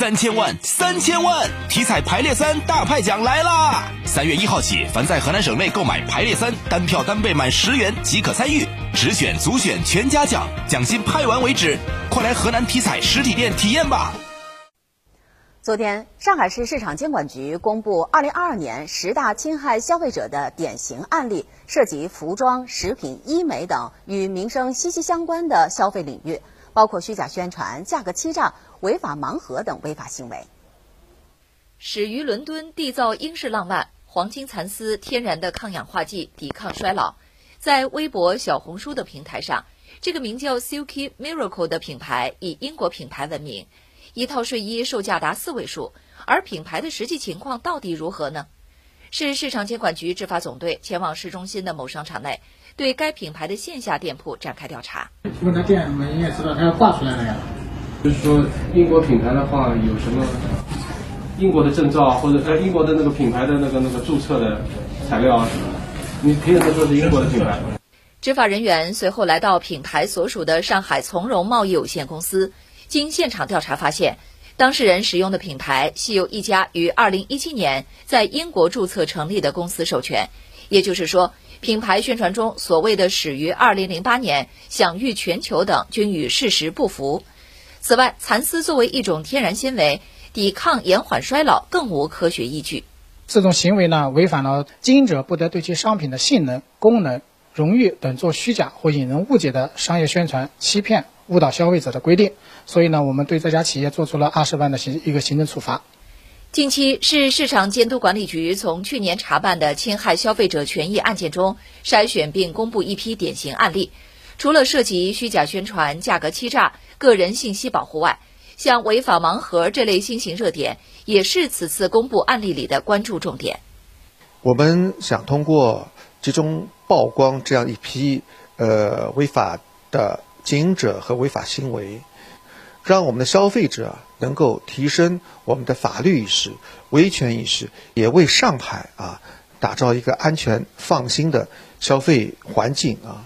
三千万，三千万！体彩排列三大派奖来啦！三月一号起，凡在河南省内购买排列三，单票单倍满十元即可参与，直选、组选全家奖，奖金派完为止。快来河南体彩实体店体验吧！昨天，上海市市场监管局公布二零二二年十大侵害消费者的典型案例，涉及服装、食品、医美等与民生息息相关的消费领域，包括虚假宣传、价格欺诈、违法盲盒等违法行为。始于伦敦缔造英式浪漫，黄金蚕丝天然的抗氧化剂，抵抗衰老。在微博、小红书的平台上，这个名叫 Silky Miracle 的品牌以英国品牌闻名。一套睡衣售价达四位数，而品牌的实际情况到底如何呢？市市场监管局执法总队前往市中心的某商场内，对该品牌的线下店铺展开调查。问他店，门也知道，他要挂出来了呀。就是说，英国品牌的话，有什么英国的证照或者呃英国的那个品牌的那个那个注册的材料啊什么的？你凭什么说是英国的品牌？执法人员随后来到品牌所属的上海从容贸易有限公司。经现场调查发现，当事人使用的品牌系由一家于2017年在英国注册成立的公司授权，也就是说，品牌宣传中所谓的始于2008年、享誉全球等均与事实不符。此外，蚕丝作为一种天然纤维，抵抗延缓衰老更无科学依据。这种行为呢，违反了经营者不得对其商品的性能、功能、荣誉等做虚假或引人误解的商业宣传、欺骗。误导消费者的规定，所以呢，我们对这家企业做出了二十万的行一个行政处罚。近期，市市场监督管理局从去年查办的侵害消费者权益案件中筛选并公布一批典型案例，除了涉及虚假宣传、价格欺诈、个人信息保护外，像违法盲盒这类新型热点，也是此次公布案例里的关注重点。我们想通过集中曝光这样一批呃违法的。经营者和违法行为，让我们的消费者能够提升我们的法律意识、维权意识，也为上海啊打造一个安全放心的消费环境啊。